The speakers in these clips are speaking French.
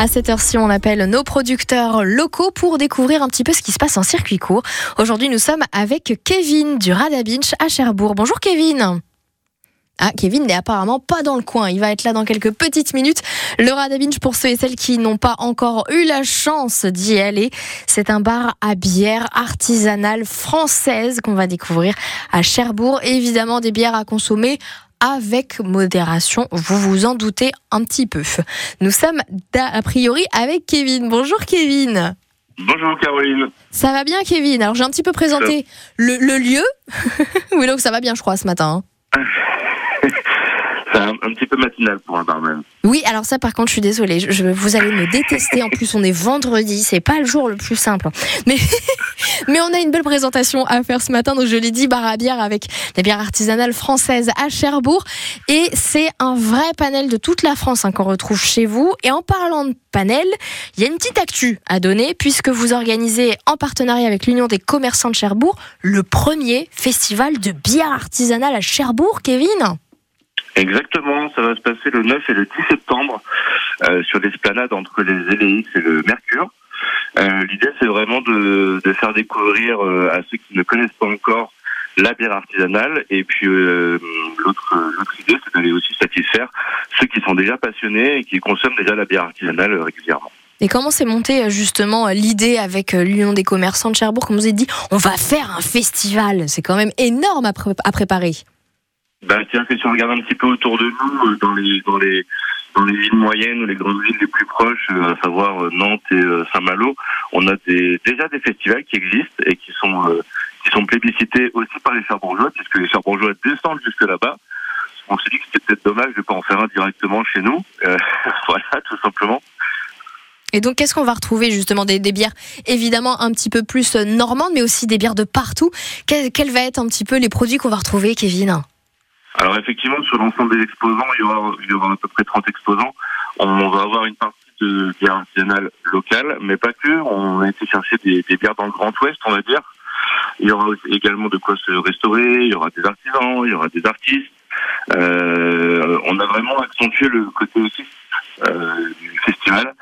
À cette heure-ci, on appelle nos producteurs locaux pour découvrir un petit peu ce qui se passe en circuit court. Aujourd'hui, nous sommes avec Kevin du Radabinch à Cherbourg. Bonjour Kevin. Ah, Kevin n'est apparemment pas dans le coin. Il va être là dans quelques petites minutes. Le Radabinch, pour ceux et celles qui n'ont pas encore eu la chance d'y aller, c'est un bar à bière artisanale française qu'on va découvrir à Cherbourg. évidemment, des bières à consommer avec modération, vous vous en doutez un petit peu. Nous sommes a priori avec Kevin. Bonjour Kevin. Bonjour Caroline. Ça va bien Kevin? Alors j'ai un petit peu présenté le, le, lieu. oui donc ça va bien je crois ce matin. Hein. Un, petit peu matinal pour un barman. Oui, alors ça par contre, je suis désolée, vous allez me détester. En plus, on est vendredi, c'est pas le jour le plus simple. Mais, mais on a une belle présentation à faire ce matin. Donc je l'ai dit, bar à bière avec des bières artisanales françaises à Cherbourg. Et c'est un vrai panel de toute la France hein, qu'on retrouve chez vous. Et en parlant de panel, il y a une petite actu à donner puisque vous organisez en partenariat avec l'Union des commerçants de Cherbourg le premier festival de bière artisanale à Cherbourg, Kevin. Exactement, ça va se passer le 9 et le 10 septembre euh, sur l'esplanade entre les LX et le Mercure. Euh, L'idée, c'est vraiment de, faire découvrir euh, à ceux qui ne connaissent pas encore la bière artisanale. Et puis l'autre idée, c'est d'aller aussi satisfaire ceux qui sont déjà passionnés et qui consomment déjà la bière artisanale régulièrement. Et comment s'est montée justement l'idée avec l'Union des commerçants de Cherbourg? Comme vous avez dit, on va faire un festival. C'est quand même énorme à préparer. Ben, tiens, que si on regarde un petit peu autour de nous, euh, dans les, dans les, dans les villes moyennes ou les grandes villes les plus proches, euh, à savoir euh, Nantes et Saint-Malo, on a déjà des festivals qui existent et qui sont, qui sont plébiscités aussi par les Cherbourgeois, puisque les Cherbourgeois descendent jusque là-bas. On s'est dit que c'était peut-être dommage de pas en faire un directement chez nous. voilà, tout simplement. Et donc, qu'est-ce qu'on va retrouver justement des, des, bières évidemment un petit peu plus normandes, mais aussi des bières de partout? Quels quel va être un petit peu les produits qu'on va retrouver, Kevin? Alors effectivement, sur l'ensemble des exposants, il y, aura, il y aura à peu près 30 exposants. On va avoir une partie de bière artisanale locale, mais pas que. On a été chercher des, bières dans le Grand Ouest, on va dire. Il y aura également de quoi se restaurer, il y aura des artisans, il y aura des artistes. Euh, on a vraiment accentué le côté aussi euh, du festival.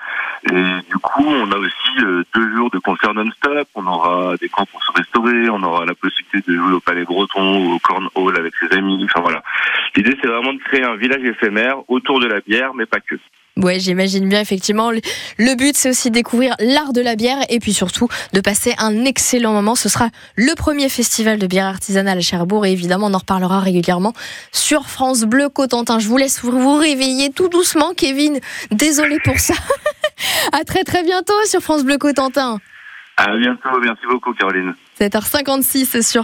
Et du coup, on a aussi euh, deux jours de concert non-stop. On aura des camps pour se restaurer. On aura la possibilité de jouer au Palais Breton ou au Cornhall avec ses amis. Enfin voilà. L'idée, c'est vraiment de créer un village éphémère autour de la bière, mais pas que. Ouais, j'imagine bien effectivement. Le but, c'est aussi découvrir l'art de la bière et puis surtout de passer un excellent moment. Ce sera le premier festival de bière artisanale à Cherbourg et évidemment, on en reparlera régulièrement sur France Bleu Cotentin. Je vous laisse vous réveiller tout doucement, Kevin. Désolé pour ça. à très très bientôt sur France Bleu Cotentin. À bientôt. Merci beaucoup, Caroline. 7h56 sur